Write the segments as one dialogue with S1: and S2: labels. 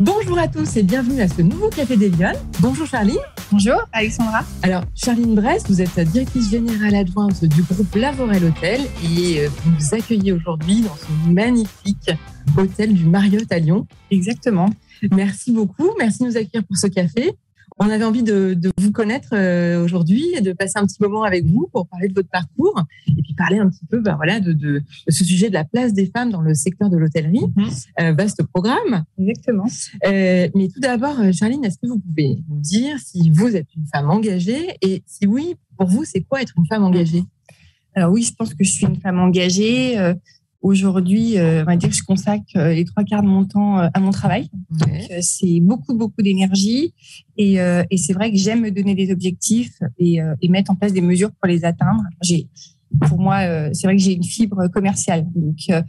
S1: Bonjour à tous et bienvenue à ce nouveau Café des Lyonnes. Bonjour Charline.
S2: Bonjour Alexandra.
S1: Alors Charline Brest, vous êtes directrice générale adjointe du groupe Lavorel Hôtel et euh, vous nous accueillez aujourd'hui dans ce magnifique hôtel du Marriott à Lyon.
S2: Exactement.
S1: Merci beaucoup, merci de nous accueillir pour ce café. On avait envie de, vous connaître euh, aujourd'hui et de passer un petit moment avec vous pour parler de votre parcours et puis parler un petit peu ben voilà, de, ce sujet de la place des femmes dans le secteur de l'hôtellerie. Mhm. Euh, vaste programme.
S2: Exactement.
S1: Euh, mais tout d'abord, Charline, est-ce que vous pouvez nous dire si vous êtes une femme engagée et si oui, pour vous, c'est quoi être une femme engagée?
S2: Alors oui, je pense que je suis une femme engagée. Aujourd'hui, euh, on va dire que je consacre euh, les trois quarts de mon temps euh, à mon travail. c'est beaucoup, beaucoup d'énergie. Et, c'est vrai que j'aime me donner des objectifs et, mettre en place des mesures pour les atteindre. J'ai, pour moi, c'est vrai que j'ai une fibre commerciale. Donc,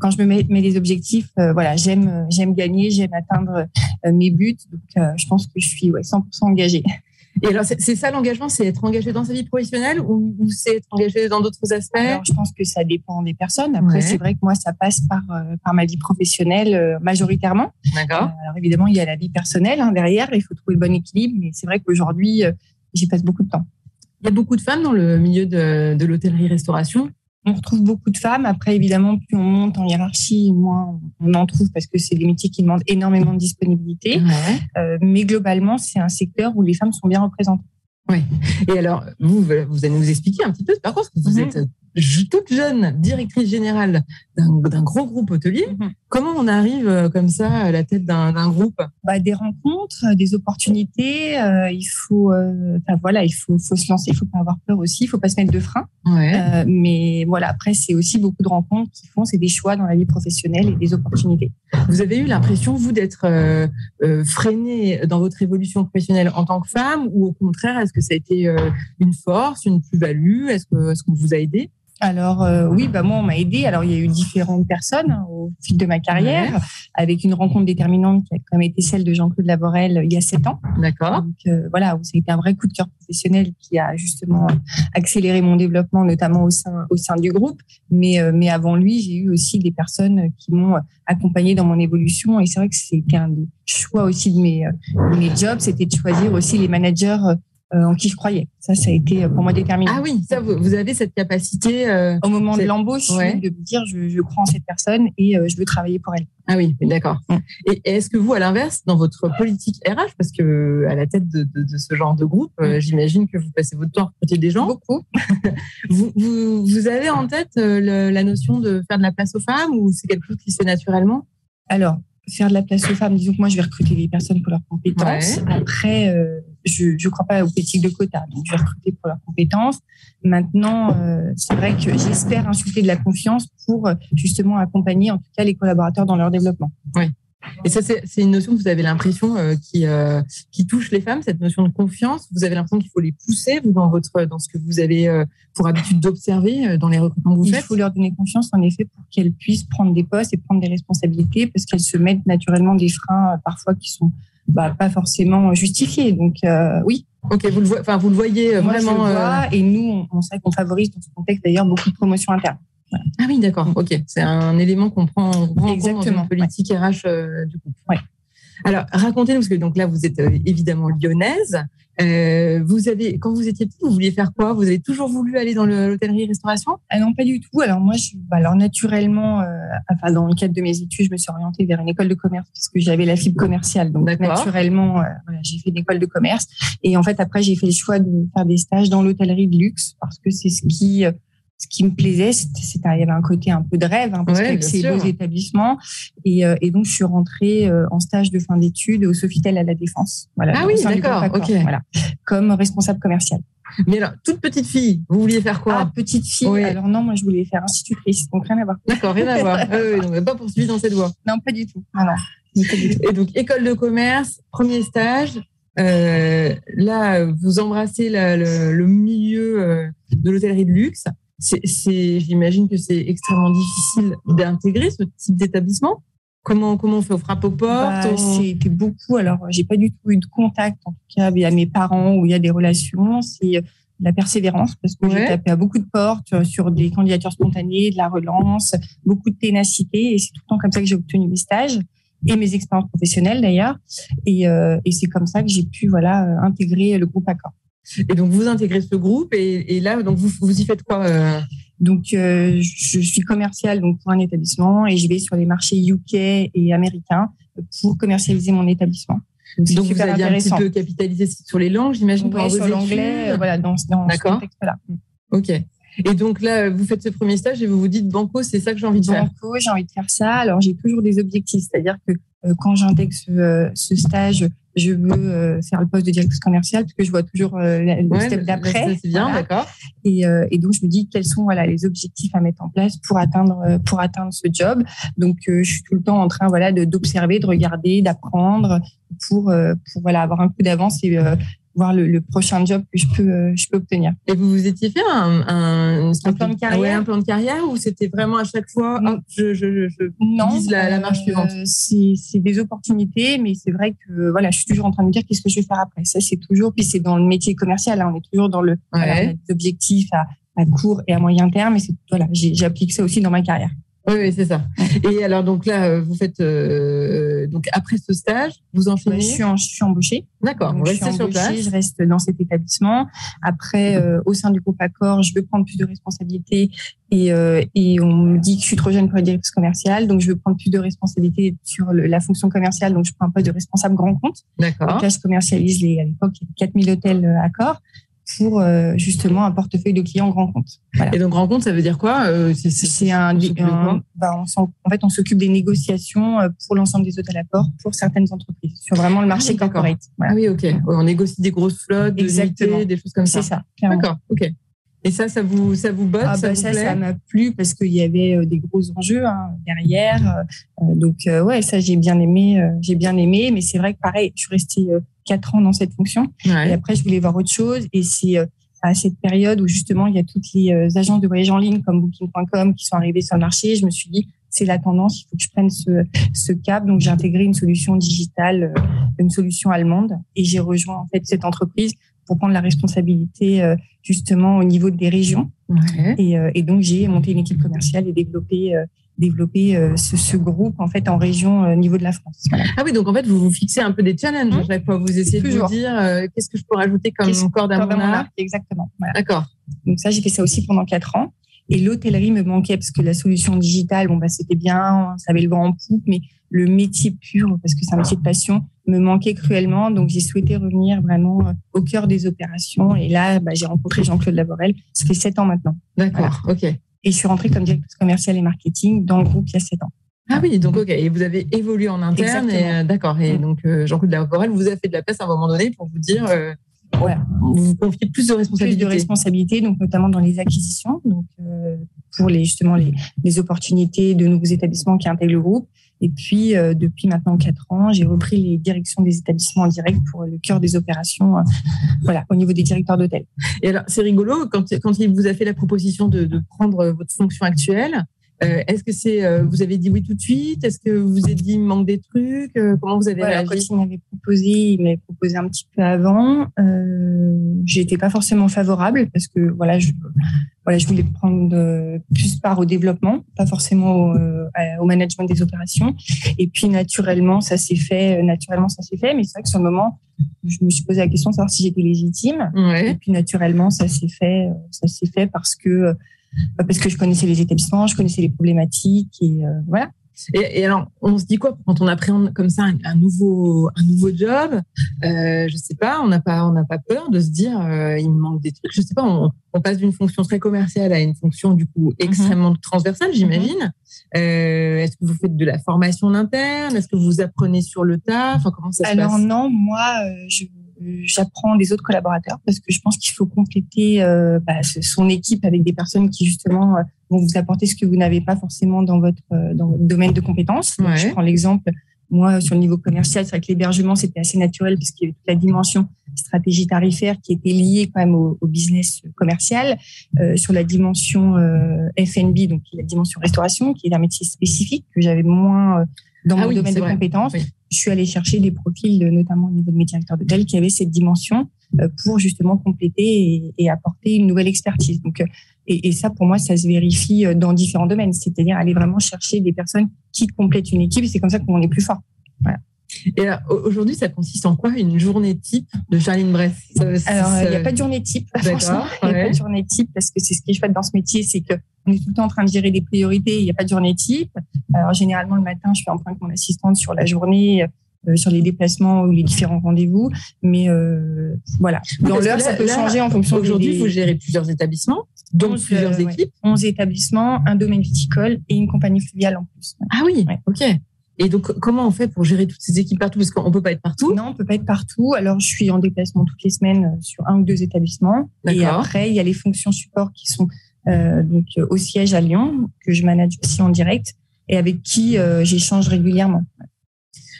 S2: quand je me mets, des objectifs, voilà, j'aime, j'aime gagner, j'aime atteindre mes buts. Donc, je pense que je suis 100% engagée.
S1: Et alors, c'est ça l'engagement, c'est être engagé dans sa vie professionnelle ou, c'est être engagé dans d'autres aspects?
S2: Alors, Je pense que ça dépend des personnes. Après, c'est vrai que moi, ça passe par, euh, par ma vie professionnelle euh, majoritairement.
S1: D'accord.
S2: Euh, alors, évidemment, il y a la vie personnelle hein, derrière. Il faut trouver le bon équilibre. Mais c'est vrai qu'aujourd'hui, j'y passe beaucoup de temps.
S1: Il y a beaucoup de femmes dans le milieu de, de l'hôtellerie-restauration
S2: on retrouve beaucoup de femmes. Après, évidemment, plus on monte en hiérarchie, moins on en trouve parce que c'est des métiers qui demandent énormément de disponibilité. Euh, mais globalement, c'est un secteur où les femmes sont bien représentées.
S1: Oui. Et alors, vous, vous allez nous expliquer un petit peu, par contre, vous êtes toute jeune directrice générale d'un gros groupe hôtelier. Mhm. Comment on arrive euh, comme ça à la tête d'un groupe?
S2: Bah, Des rencontres, euh, des opportunités. Euh, il faut, voilà, il faut, faut, se lancer. Il faut pas avoir peur aussi. Il faut pas se mettre de frein. mais voilà, après c'est aussi beaucoup de rencontres qui font, c'est des choix dans la vie professionnelle et des opportunités.
S1: Vous avez eu l'impression vous d'être freinée dans votre évolution professionnelle en tant que femme ou au contraire est-ce que ça a été une force, une plus-value? Est-ce que, est-ce qu'on vous a aidé?
S2: Alors euh, oui, bah moi on m'a aidé. Alors il y a eu différentes personnes au fil de ma carrière, avec une rencontre déterminante qui a quand même été celle de Jean-Claude Laborel euh, il y a sept ans.
S1: D'accord.
S2: Donc euh, voilà, ça a été un vrai coup de cœur professionnel qui a justement accéléré mon développement, notamment au sein au sein du groupe. Mais mais avant lui, j'ai eu aussi des personnes qui m'ont accompagné dans mon évolution. Et c'est vrai que c'était un des choix aussi de mes de mes jobs, c'était de choisir aussi les managers euh, en qui je croyais. Ça, ça a été euh, pour moi déterminant.
S1: Ah oui, ça, vous, avez cette capacité
S2: euh, au moment de l'embauche de me dire je, je, crois en cette personne et je veux travailler pour elle.
S1: Ah oui, d'accord. Mm. Et est-ce que vous, à l'inverse, dans votre politique RH, parce que à la tête de, de, ce genre de groupe, mm. j'imagine que vous passez votre temps à recruter des gens.
S2: Beaucoup.
S1: vous, vous, vous, avez en tête la notion de faire de la place aux femmes ou c'est quelque chose qui se fait naturellement?
S2: Alors, faire de la place aux femmes, disons que moi, je vais recruter des personnes pour leurs compétences. Après, euh, je ne crois pas aux politiques de quotas, donc je vais recruter pour leurs compétences. Maintenant, euh, c'est vrai que j'espère insulter de la confiance pour justement accompagner, en tout cas, les collaborateurs dans leur développement.
S1: Oui. Et ça, c'est une notion que vous avez l'impression euh, qui, euh, qui touche les femmes, cette notion de confiance. Vous avez l'impression qu'il faut les pousser, vous, dans, votre, dans ce que vous avez euh, pour habitude d'observer dans les recrutements que vous faites?
S2: Il faut leur donner confiance, en effet, pour qu'elles puissent prendre des postes et prendre des responsabilités, parce qu'elles se mettent naturellement des freins parfois qui sont bah, pas forcément justifiés. Donc, oui.
S1: Ok, vous le, enfin, vous le voyez vraiment.
S2: vois, et nous, on, sait qu'on favorise dans ce contexte d'ailleurs beaucoup de promotions internes.
S1: Ah oui, d'accord. Ok, c'est un élément qu'on prend, en compte dans une politique RH euh, du coup.
S2: Ouais.
S1: Alors, racontez-nous, parce que donc là, vous êtes euh, évidemment lyonnaise. Euh, vous avez, quand vous étiez petite, vous vouliez faire quoi? Vous avez toujours voulu aller dans l'hôtellerie-restauration?
S2: Ah Non, pas du tout. Alors moi, je, bah, alors naturellement, enfin dans le cadre de mes études, je me suis orientée vers une école de commerce parce que j'avais la fibre commerciale. Donc naturellement, voilà, j'ai fait une école de commerce. Et en fait, après, j'ai fait le choix de faire des stages dans l'hôtellerie de luxe parce que c'est ce qui ce qui me plaisait, c'était il y avait un côté un peu de rêve hein, parce que c'est beaux établissements et, euh, et, donc je suis rentrée euh, en stage de fin d'études au Sofitel à la Défense.
S1: Voilà, ah oui, d'accord, ok.
S2: Voilà, comme responsable commercial.
S1: Mais alors, toute petite fille, vous vouliez faire quoi?
S2: Ah, petite fille. Alors non, moi je voulais faire institutrice, donc rien à voir.
S1: D'accord, rien à voir. ah, oui, donc pas poursuivi dans cette voie.
S2: Non, pas du tout. Ah, non.
S1: Et donc école de commerce, premier stage. Euh, là, vous embrassez le, le, milieu euh, de l'hôtellerie de luxe c'est, j'imagine que c'est extrêmement difficile d'intégrer ce type d'établissement. Comment, comment on fait? On frappe aux portes
S2: bah, C'était beaucoup. Alors, j'ai pas du tout eu de contact, en tout cas, il y a mes parents où il y a des relations. C'est la persévérance, parce que j'ai tapé à beaucoup de portes euh, sur des candidatures spontanées, de la relance, beaucoup de ténacité. Et c'est tout le temps comme ça que j'ai obtenu mes stages. et mes expériences professionnelles d'ailleurs. Et, et c'est comme ça que j'ai pu voilà intégrer le groupe Accor.
S1: Et donc vous intégrez ce groupe et, et là donc vous, vous y faites quoi
S2: Donc je suis commerciale donc pour un établissement et je vais sur les marchés UK et américains pour commercialiser mon établissement.
S1: Donc, vous avez un petit peu capitalisé sur les langues, j'imagine,
S2: pour sur l'anglais, euh, voilà, dans, dans ce contexte-là.
S1: Ok. Et donc là, vous faites ce premier stage et vous vous dites Banco, c'est ça que j'ai envie de faire.
S2: Banco, j'ai envie de faire ça. Alors j'ai toujours des objectifs, c'est-à-dire que euh, quand j'intègre ce, euh, ce, stage, je veux euh, faire le poste de directrice commerciale parce que je vois toujours le step d'après.
S1: C'est bien, d'accord.
S2: Et, et, donc je me dis quels sont voilà les objectifs à mettre en place pour atteindre pour atteindre ce job. Donc je suis tout le temps en train voilà d'observer, de, regarder, d'apprendre pour pour voilà avoir un coup d'avance et voir le, prochain job que je peux, euh, je peux obtenir.
S1: Et vous vous étiez fait un,
S2: un, plan de carrière
S1: un plan de carrière ou c'était vraiment à chaque fois je, je, je non, la, la, marche suivante euh,
S2: C'est des opportunités, mais c'est vrai que voilà, je suis toujours en train de me dire qu'est-ce que je vais faire après? Ça, c'est toujours, puis c'est dans le métier commercial, hein, on est toujours dans le ouais. objectifs à, à court et à moyen terme, et c'est voilà, j'applique ça aussi dans ma carrière.
S1: Oui, c'est ça. Et alors, donc là, euh, vous faites. Euh, donc, après ce stage, vous enchaînez
S2: je, suis je suis embauchée.
S1: D'accord, vous restez sur place.
S2: Je reste dans cet établissement. Après, euh, au sein du groupe Accor, je veux prendre plus de responsabilités et, et on me dit que je suis trop jeune pour être directrice commerciale. Donc, je veux prendre plus de responsabilités sur la fonction commerciale. Donc, je prends un poste de responsable grand compte.
S1: D'accord.
S2: Donc là, je commercialise les, à l'époque, 4000 hôtels Accor pour euh, justement un portefeuille de clients grand compte.
S1: Et donc grand compte, ça veut dire quoi euh,
S2: C'est un, bah, en fait on s'occupe des négociations euh, pour l'ensemble des hôtels à port pour certaines entreprises sur vraiment le marché ah, corporate.
S1: Ah oui, ok. On négocie des grosses flottes, des des choses comme ça.
S2: C'est ça.
S1: D'accord. Ok. Et ça, ça vous, ça vous botte
S2: ah
S1: ça,
S2: bah ça, ça m'a plu parce qu'il y avait des gros enjeux hein, derrière. donc ouais, ça j'ai bien aimé, j'ai bien aimé. Mais c'est vrai que pareil, je suis restée quatre ans dans cette fonction. Et après, je voulais voir autre chose. Et c'est euh, à cette période où justement il y a toutes les euh, agences de voyage en ligne comme Booking.com qui sont arrivées sur le marché. Je me suis dit c'est la tendance, il faut que je prenne ce, ce cap. Donc j'ai intégré une solution digitale, euh, une solution allemande, et j'ai rejoint en fait cette entreprise pour prendre la responsabilité justement au niveau des régions. Et, et, donc j'ai monté une équipe commerciale et développé développer euh, ce, ce, groupe en fait en région euh, au niveau de la France.
S1: Ah oui, donc en fait vous vous fixez un peu des challenges à chaque fois. Vous essayez de vous dire euh, qu'est-ce que je peux rajouter comme corde à mon arc.
S2: Exactement.
S1: D'accord.
S2: Donc ça j'ai fait ça aussi pendant quatre ans. Et l'hôtellerie me manquait parce que la solution digitale, bon bah c'était bien, ça avait le vent en poupe, mais le métier pur, parce que c'est un métier de passion, me manquait cruellement. Donc j'ai souhaité revenir vraiment au cœur des opérations. Et là, bah, j'ai rencontré Jean-Claude Lavorel. Ça fait sept ans maintenant.
S1: D'accord. Ok.
S2: Et je suis rentrée comme directrice commerciale et marketing dans le groupe il y a 7 ans.
S1: Ah oui, donc ok. Et vous avez évolué en interne. Et, euh, d'accord. Et mm. donc euh, Jean-Claude Lavorel vous a fait de la place à un moment donné pour vous dire. Euh, Vous vous confiez plus de responsabilités.
S2: Plus de responsabilités, donc notamment dans les acquisitions, donc euh, pour les justement les, les, opportunités de nouveaux établissements qui intègrent le groupe. Et puis depuis maintenant quatre ans, j'ai repris les directions des établissements en direct pour le cœur des opérations, voilà, au niveau des directeurs d'hôtel.
S1: Et alors c'est rigolo quand quand il vous a fait la proposition de, de prendre votre fonction actuelle. Euh, est-ce que c'est euh, vous avez dit oui tout de suite? Est-ce que vous vous êtes dit il manque des trucs? Euh, Comment vous avez réagi?
S2: Quand il m'avait proposé, il m'avait proposé un petit peu avant. Euh, J'étais pas forcément favorable parce que voilà, je voilà, je voulais prendre plus part au développement, pas forcément au, au, management des opérations. Et puis naturellement, ça s'est fait. Naturellement, ça s'est fait. Mais c'est vrai que sur le moment, je me suis posé la question de savoir si j'étais légitime.
S1: Ouais.
S2: Et puis naturellement, ça s'est fait. Ça s'est fait parce que parce que je connaissais les établissements, je connaissais les problématiques et euh, voilà.
S1: Et, alors, on se dit quoi quand on appréhende comme ça un, nouveau un nouveau job? Euh, Je sais pas, on n'a pas on n'a pas peur de se dire euh, il me manque des trucs. Je sais pas, on, on passe d'une fonction très commerciale à une fonction du coup mhm. extrêmement transversale, j'imagine. Euh, Est-ce que vous faites de la formation interne? Est-ce que vous apprenez sur le tas? Enfin, comment ça
S2: se
S1: passe?
S2: Alors non, moi, euh, je j'apprends des autres collaborateurs parce que je pense qu'il faut compléter euh, bah, son équipe avec des personnes qui justement euh, vont vous apporter ce que vous n'avez pas forcément dans votre euh, dans votre domaine de compétences. je prends l'exemple moi sur le niveau commercial, c'est vrai que l'hébergement c'était assez naturel puisqu'il y avait toute la dimension stratégie tarifaire qui était liée quand même au, au business commercial. Euh, sur la dimension euh, FNB, donc la dimension restauration, qui est un métier spécifique que j'avais moins dans ah mon domaine de compétences je suis allée chercher des profils, notamment au niveau de mes directeurs d'hôtel, qui avaient cette dimension euh, pour justement compléter et, apporter une nouvelle expertise. Donc, euh, et, et, ça, pour moi, ça se vérifie euh, dans différents domaines, c'est-à-dire aller vraiment chercher des personnes qui complètent une équipe. C'est comme ça qu'on est plus fort. Voilà.
S1: Et aujourd'hui, ça consiste en quoi? Une journée type de Charline Bress
S2: Alors, il n'y a pas de journée type, franchement. Il n'y a pas de journée type parce que c'est ce qui est chouette dans ce métier, c'est qu'on est tout le temps en train de gérer des priorités. Il n'y a pas de journée type. Alors, généralement, le matin, je fais un point avec mon assistante sur la journée, euh, sur les déplacements ou les différents rendez-vous. Mais euh, voilà,
S1: dans l'heure, ça peut changer en fonction. Aujourd'hui, vous gérez plusieurs établissements, donc plusieurs équipes.
S2: 11 établissements, un domaine viticole et une compagnie fluviale en plus.
S1: Ah oui, ok. Et donc, comment on fait pour gérer toutes ces équipes partout? Parce qu'on ne peut pas être partout.
S2: Non, on ne peut pas être partout. Alors, je suis en déplacement toutes les semaines euh, sur un ou deux établissements. Et après, il y a les fonctions support qui sont euh, donc au siège à Lyon, que je manage aussi en direct et avec qui euh, j'échange régulièrement.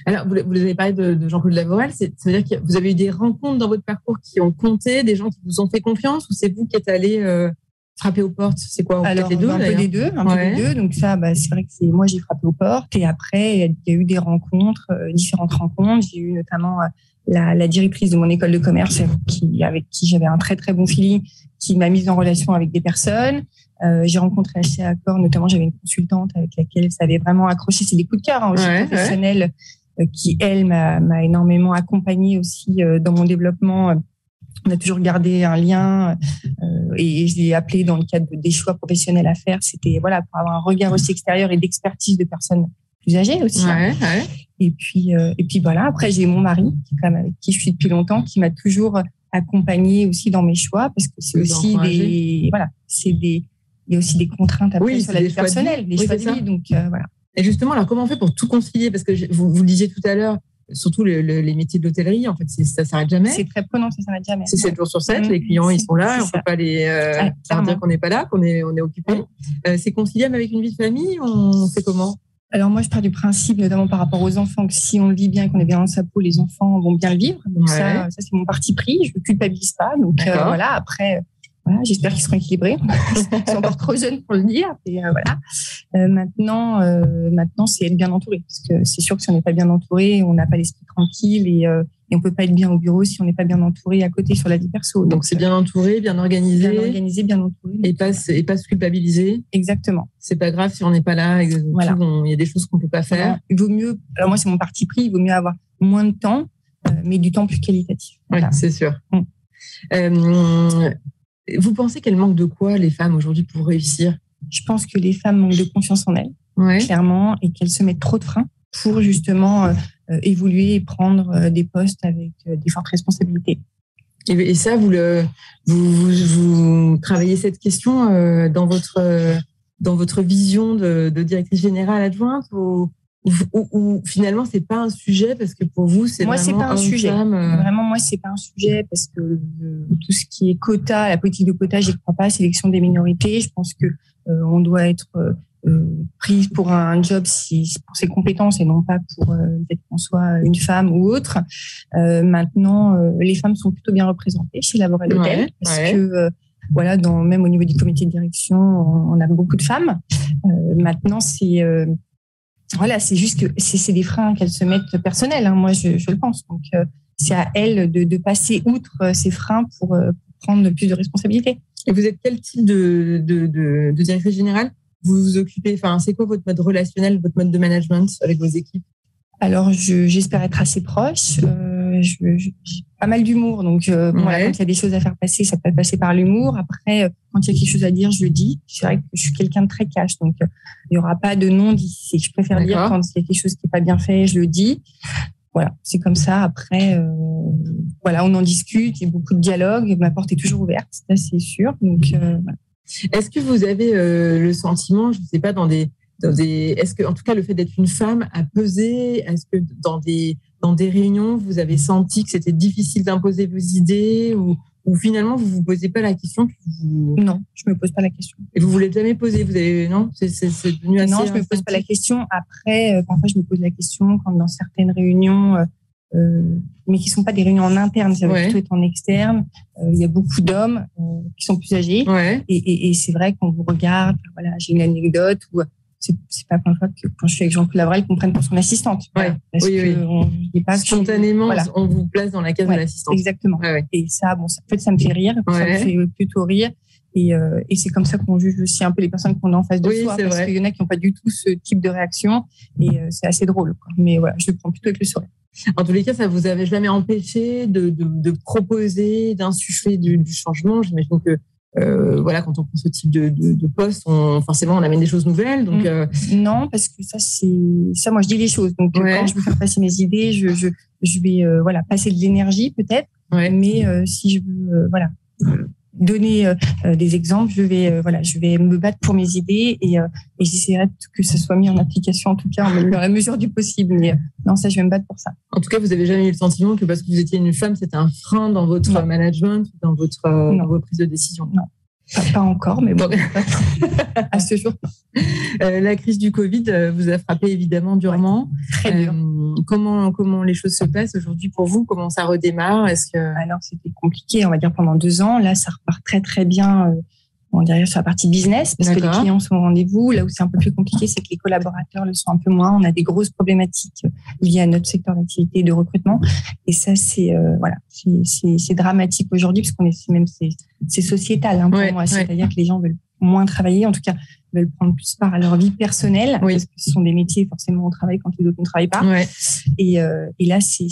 S1: Alors, vous, vous avez parlé de, Jean-Claude Lavorel. Ça veut dire que vous avez eu des rencontres dans votre parcours qui ont compté, des gens qui vous ont fait confiance, ou c'est vous qui êtes allé euh, frapper aux portes? C'est quoi
S2: Alors, les deux, un peu des deux, un peu des deux. Donc ça, bah, c'est vrai que c'est moi j'ai frappé aux portes, et après il y a eu des rencontres, euh, différentes rencontres. J'ai eu notamment euh, la, la, directrice de mon école de commerce, qui avec qui j'avais un très très bon feeling, qui m'a mise en relation avec des personnes. Euh, j'ai rencontré assez Accor, notamment j'avais une consultante avec laquelle ça avait vraiment accroché. C'est des coups de cœur hein, aussi professionnels. Euh, qui, elle, m'a énormément accompagnée aussi euh, dans mon développement. On a toujours gardé un lien euh, et je l'ai appelé dans le cadre des choix professionnels à faire. C'était voilà pour avoir un regard aussi extérieur et d'expertise de personnes plus âgées aussi. Hein. Et puis et puis voilà. Après j'ai mon mari qui quand même avec qui je suis depuis longtemps, qui m'a toujours accompagné aussi dans mes choix parce que c'est aussi des voilà c'est des il y a aussi des contraintes après sur la vie personnelle, des choix de vie. Donc voilà.
S1: Et justement, alors comment on fait pour tout concilier? Parce que vous, vous le disiez tout à l'heure, surtout les métiers de l'hôtellerie, en fait, ça s'arrête jamais.
S2: C'est très prenant, ça s'arrête jamais.
S1: C'est 7 jours sur 7, les clients, ils sont là, on ne peut pas les euh, dire qu'on n'est pas là, qu'on est, on est occupé. Euh, c'est conciliable avec une vie de famille On fait comment?
S2: Alors moi, je pars du principe, notamment par rapport aux enfants, que si on le vit bien, qu'on est bien dans sa peau, les enfants vont bien le vivre. Donc ça, ça c'est mon parti pris. Je ne culpabilise pas. Donc euh, voilà. Après, voilà, j'espère qu'ils seront équilibrés. Ils sont encore trop jeunes pour le dire. Et euh, voilà. Euh, maintenant, euh, maintenant, c'est être bien entouré, parce que c'est sûr que si on n'est pas bien entouré, on n'a pas l'esprit tranquille et, et on peut pas être bien au bureau si on n'est pas bien entouré à côté sur la vie perso.
S1: Donc c'est bien entouré, bien organisé,
S2: bien organisé, bien entouré.
S1: Et pas et pas se culpabiliser.
S2: Exactement.
S1: C'est pas grave si on n'est pas là. Voilà. Il y a des choses qu'on peut pas faire.
S2: il vaut mieux. Alors moi, c'est mon parti pris. Il vaut mieux avoir moins de temps, mais du temps plus qualitatif.
S1: Voilà. c'est sûr. Mm. Euh, vous pensez qu'elles manquent de quoi, les femmes, aujourd'hui, pour réussir?
S2: Je pense que les femmes manquent de confiance en elles, clairement, et qu'elles se mettent trop de freins pour justement euh, euh, évoluer et prendre euh, des postes avec des fortes responsabilités.
S1: Et, ça, vous, le, vous, vous, travaillez cette question dans, votre, dans votre vision de, de directrice générale adjointe ou, ou, ou, finalement c'est pas un sujet parce que pour vous c'est
S2: moi
S1: c'est
S2: pas un sujet. euh, vraiment moi c'est pas un sujet parce que tout ce qui est quota la politique de quota j'y crois pas. Sélection des minorités je pense que euh, on doit être euh, prise pour un job si, pour ses compétences et non pas pour peut-être qu'on soit une femme ou autre. Maintenant les femmes sont plutôt bien représentées chez Laboral Hotel parce que voilà, dans, même au niveau du comité de direction, on, a beaucoup de femmes. maintenant, c'est voilà, c'est juste que c'est des freins qu'elles se mettent personnels, hein, moi je, le pense. Donc euh, c'est à elles de, passer outre euh, ces freins euh, pour, prendre plus de responsabilités.
S1: Et vous êtes quel type de, de, directrice générale? Vous vous occupez, enfin, c'est quoi votre mode relationnel, votre mode de management avec vos équipes?
S2: Alors, j'espère être assez proche. Euh, j'ai pas mal d'humour, donc euh, bon, quand il y a des choses à faire passer, ça peut passer par l'humour. Après, euh, quand il y a quelque chose à dire, je le dis. C'est vrai que je suis quelqu'un de très cash, donc euh, il n'y aura pas de non dit. Je préfère dire quand il y a quelque chose qui n'est pas bien fait, je le dis. Voilà, c'est comme ça. Après, voilà, on en discute, il y a beaucoup de dialogue. Ma porte est toujours ouverte, ça c'est sûr. Donc,
S1: Est-ce que vous avez le sentiment, je ne sais pas, dans des est-ce que, en tout cas, le fait d'être une femme a pesé? Est-ce que dans des, dans des réunions, vous avez senti que c'était difficile d'imposer vos idées ou, ou finalement, vous vous posez pas la question
S2: Non, je me pose pas la question.
S1: Et vous voulez jamais poser Vous avez non? C'est devenu assez.
S2: Non, je me pose pas la question. Après, euh, parfois, je me pose la question quand dans certaines réunions. Euh, euh, mais qui sont pas des réunions en interne, ça va plutôt être en externe. il y a beaucoup d'hommes qui sont plus âgés, et, et, et c'est vrai qu'on vous regarde. Voilà, j'ai une anecdote où c'est pas fois que quand je suis avec Jean-Claude Lavrel qu'on prenne pour son assistante.
S1: oui, oui. On, pas Spontanément, on vous place dans la case de l'assistante.
S2: Exactement. Et ça, bon, ça, en fait, ça me fait rire. Ça me fait plutôt rire. Et, et c'est comme ça qu'on juge aussi un peu les personnes qu'on a en face de soi, parce qu'il y en a qui n'ont pas du tout ce type de réaction, et c'est assez drôle. Mais voilà, je le prends plutôt avec le sourire.
S1: En tous les cas, ça vous avait jamais empêché de, de, de proposer, d'insuffler du, du, changement? J'imagine que euh, voilà, quand on prend ce type de, de, poste, on, forcément, on amène des choses nouvelles. Donc,
S2: mm. euh, Non, parce que ça, c'est ça. Moi, je dis les choses. Donc, quand je veux faire passer mes idées, je, je, je vais euh, voilà passer de l'énergie peut-être. Mais si je veux voilà donner euh, des exemples, je vais euh, voilà, je vais me battre pour mes idées et, euh, et j'essaierai que ça soit mis en application en tout cas en la mesure du possible. Mais non, ça, je vais me battre pour ça.
S1: En tout cas, vous avez jamais eu le sentiment que parce que vous étiez une femme, c'était un frein dans votre management, dans votre dans vos prises de décision?
S2: Non. Pas, encore, mais bon, à ce jour.
S1: la crise du Covid vous a frappé évidemment durement.
S2: très dur.
S1: comment, comment les choses se passent aujourd'hui pour vous? Comment ça redémarre? Est-ce que
S2: alors c'était compliqué, on va dire pendant deux ans. Là, ça repart très très bien on dirait sur la partie business, parce que les clients sont au rendez-vous. Là où c'est un peu plus compliqué, c'est que les collaborateurs le sont un peu moins. On a des grosses problématiques liées à notre secteur d'activité et de recrutement. Et ça, c'est euh, voilà, c'est dramatique aujourd'hui, parce qu'on est même c'est sociétal hein, pour moi. C'est-à-dire que les gens veulent moins travailler, en tout cas veulent prendre plus part à leur vie personnelle, parce que ce sont des métiers forcément on travaille quand les autres ne travaillent pas. Et, euh, et, là, c'est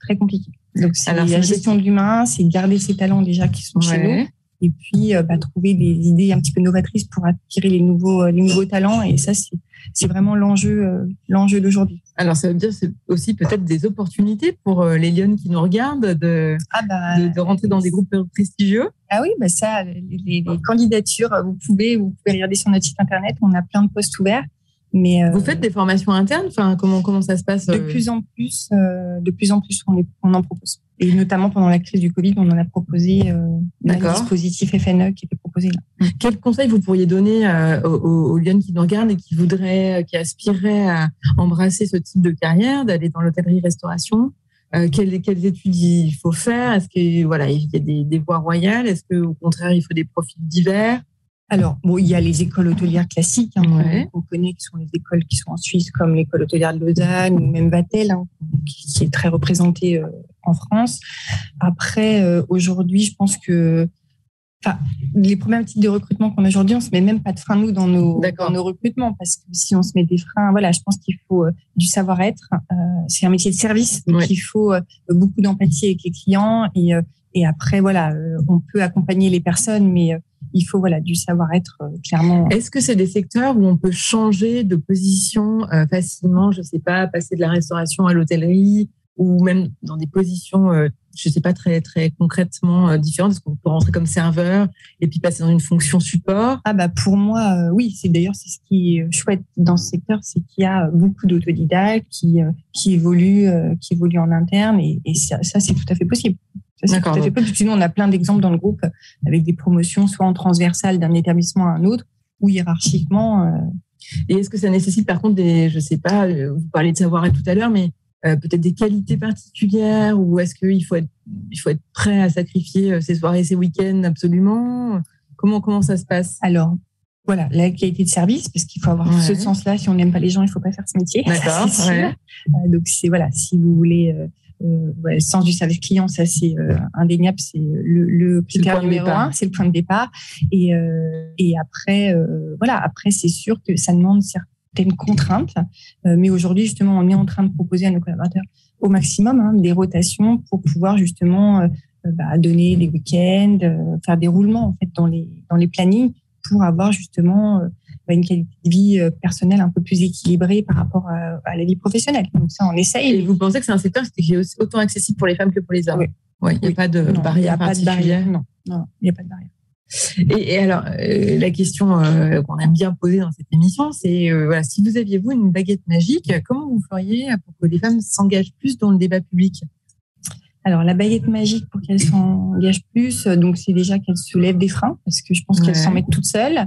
S2: très compliqué. Donc c'est la gestion de l'humain, c'est garder ses talents déjà qui sont chez nous et puis euh, bah, trouver des idées un petit peu novatrices pour attirer les nouveaux euh, les nouveaux talents et ça c'est c'est vraiment l'enjeu euh, l'enjeu d'aujourd'hui.
S1: Alors ça veut dire c'est aussi peut-être des opportunités pour les Lyonnes qui nous regardent de, ah bah, de, rentrer dans des groupes prestigieux.
S2: Ah oui bah ça les, les, candidatures vous pouvez vous pouvez regarder sur notre site internet on a plein de postes ouverts. Mais
S1: vous faites des formations internes? Enfin comment comment ça se passe
S2: De plus en plus de plus en plus on, on en propose. Et notamment pendant la crise du Covid, on en a proposé euh, un dispositif FNE qui était proposé là.
S1: Quel conseil vous pourriez donner euh, aux, aux Lyon qui nous regardent et qui voudraient, qui aspireraient à embrasser ce type de carrière, d'aller dans l'hôtellerie-restauration euh, quelles, quelles, études il faut faire? Est-ce que voilà, il y a des, des voies royales? Est-ce que au contraire, il faut des profils divers?
S2: Alors, bon, il y a les écoles hôtelières classiques hein, qu'on connaît, qui sont les écoles qui sont en Suisse, comme l'école hôtelière de Lausanne ou même Vatel, hein, qui, est très représentée euh, en France. Après, euh, aujourd'hui, je pense que enfin, les problématiques de recrutement qu'on a aujourd'hui, on se met même pas de frein nous dans nos, dans nos recrutements parce que si on se met des freins, voilà, je pense qu'il faut euh, du savoir-être. c'est un métier de service, donc il faut beaucoup d'empathie avec les clients et, et après, voilà, on peut accompagner les personnes, mais il faut voilà du savoir-être euh, clairement.
S1: Est-ce que c'est des secteurs où on peut changer de position euh, facilement Je ne sais pas, passer de la restauration à l'hôtellerie ou même dans des positions, euh, je ne sais pas très très concrètement différentes. Est-ce qu'on peut rentrer comme serveur et puis passer dans une fonction support?
S2: Ah bah pour moi oui. C'est d'ailleurs c'est ce qui est chouette dans ce secteur, c'est qu'il y a beaucoup d'autodidactes qui qui évoluent qui évoluent en interne et, et ça c'est tout à fait possible. D'accord. Sinon, on a plein d'exemples dans le groupe avec des promotions soit en transversal d'un établissement à un autre ou hiérarchiquement. Euh,
S1: Et est-ce que ça nécessite par contre des, je sais pas, euh, vous parlez de savoir-être tout à l'heure, mais euh, peut-être des qualités particulières ou est-ce qu'il faut être, il faut être prêt à sacrifier ses soirées, ses week-ends absolument? Comment comment ça se passe?
S2: Alors voilà, la qualité de service, parce qu'il faut avoir ce sens-là. Si on n'aime pas les gens, il faut pas faire ce métier.
S1: D'accord.
S2: donc c'est voilà, si vous voulez euh, ouais, sens du service client, ça c'est euh, indéniable, c'est le, le critère numéro un, c'est le point de départ. Et, euh, et après, euh, voilà, après c'est sûr que ça demande certaines contraintes, mais aujourd'hui justement on est en train de proposer à nos collaborateurs au maximum hein, des rotations pour pouvoir justement bah, donner des week-ends, faire des roulements en fait dans les dans les plannings pour avoir justement une qualité de vie euh, personnelle un peu plus équilibrée par rapport à, la vie professionnelle. Donc ça, on essaye.
S1: Et vous pensez que c'est un secteur qui est autant accessible pour les femmes que pour les hommes? Oui. Il n'y a pas de barrière particulière?
S2: Non, non, il n'y a pas de barrière.
S1: Et, alors, euh, la question euh, qu'on aime bien poser dans cette émission, c'est voilà, si vous aviez vous une baguette magique, comment vous feriez pour que les femmes s'engagent plus dans le débat public?
S2: Alors, la baguette magique pour qu'elles s'engagent plus, donc c'est déjà qu'elles se lèvent des freins, parce que je pense qu'elles s'en mettent toutes seules.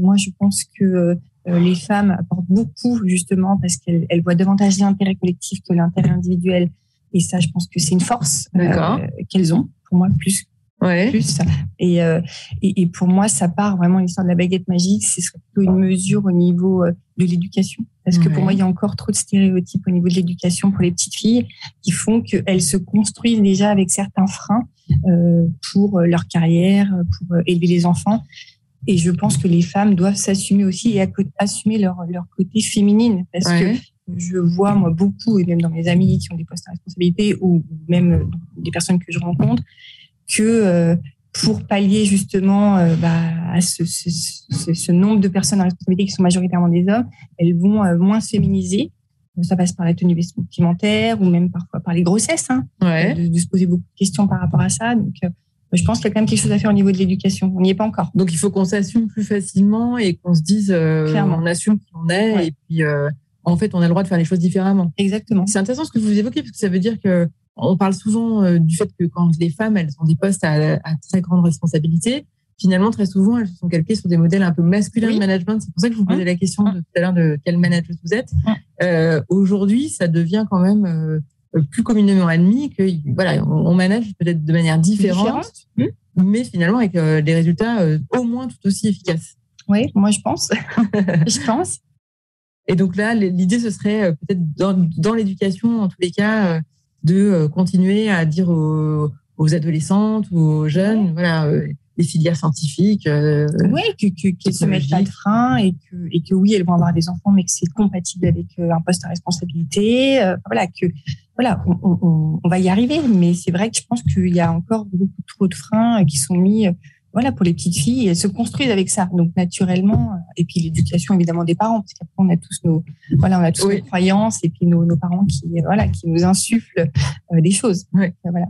S2: moi, je pense que euh, les femmes apportent beaucoup, justement, parce qu'elles voient davantage l'intérêt collectif que l'intérêt individuel. Et ça, je pense que c'est une force euh, qu'elles ont, pour moi, plus Ouais. Plus. Et, euh, et, et, pour moi, ça part vraiment l'histoire de la baguette magique. Ce serait plutôt une mesure au niveau euh, de l'éducation. Parce que pour moi, il y a encore trop de stéréotypes au niveau de l'éducation pour les petites filles qui font qu'elles se construisent déjà avec certains freins euh, pour leur carrière, pour élever les enfants. Et je pense que les femmes doivent s'assumer aussi et assumer leur, leur côté féminine. Parce que je vois, moi, beaucoup, et même dans mes amis qui ont des postes à responsabilité ou même des personnes que je rencontre, que euh, pour pallier justement euh, bah, à ce, ce, ce, nombre de personnes à responsabilité qui sont majoritairement des hommes, elles vont euh, moins se féminiser. Ça passe par la tenue vestimentaire ou même parfois par les grossesses, hein, de, se poser beaucoup de questions par rapport à ça. Donc, je pense qu'il y a quand même quelque chose à faire au niveau de l'éducation. On n'y est pas encore.
S1: Donc, il faut qu'on s'assume plus facilement et qu'on se dise, Clairement. on assume qui on est et puis en fait, on a le droit de faire les choses différemment.
S2: Exactement.
S1: C'est intéressant ce que vous évoquez parce que ça veut dire que on parle souvent euh, du fait que quand les femmes, elles ont des postes à, très grande responsabilité, finalement, très souvent, elles se sont calquées sur des modèles un peu masculins de management. C'est pour ça que je vous posais la question de tout à l'heure de quel manager vous êtes. Euh, Aujourd'hui, ça devient quand même euh, plus communément admis que voilà, on, manage peut-être de manière différente, mais finalement avec des résultats au moins tout aussi efficaces.
S2: Oui, moi je pense. je pense.
S1: Et donc là, l'idée, ce serait peut-être dans, dans l'éducation, en tous les cas, de euh, continuer à dire aux, adolescentes ou aux jeunes, voilà, euh, les filières scientifiques.
S2: Euh, oui, qu'elles que, se mettent pas de frein et que, et que oui, elles vont avoir des enfants, mais que c'est compatible avec un poste à responsabilité. voilà, que voilà, on, on, va y arriver. Mais c'est vrai que je pense qu'il y a encore beaucoup trop de freins qui sont mis voilà, pour les petites filles, elles se construisent avec ça. Donc naturellement, et puis l'éducation évidemment des parents, parce qu'après on a tous nos, voilà, on a tous nos croyances et puis nos, nos, parents qui, voilà, qui nous insufflent euh, des choses.
S1: Oui. Voilà.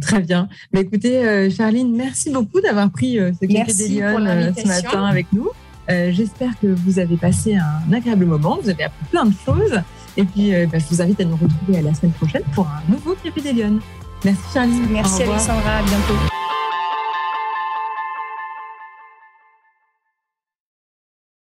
S1: Très bien. Mais écoutez, euh, Charline, merci beaucoup d'avoir pris euh, ce café des ce matin avec nous. J'espère que vous avez passé un agréable moment, vous avez appris plein de choses. Et puis, bah, je vous invite à nous retrouver à la semaine prochaine pour un nouveau Café des Merci Charline.
S2: Merci Alexandra, à bientôt.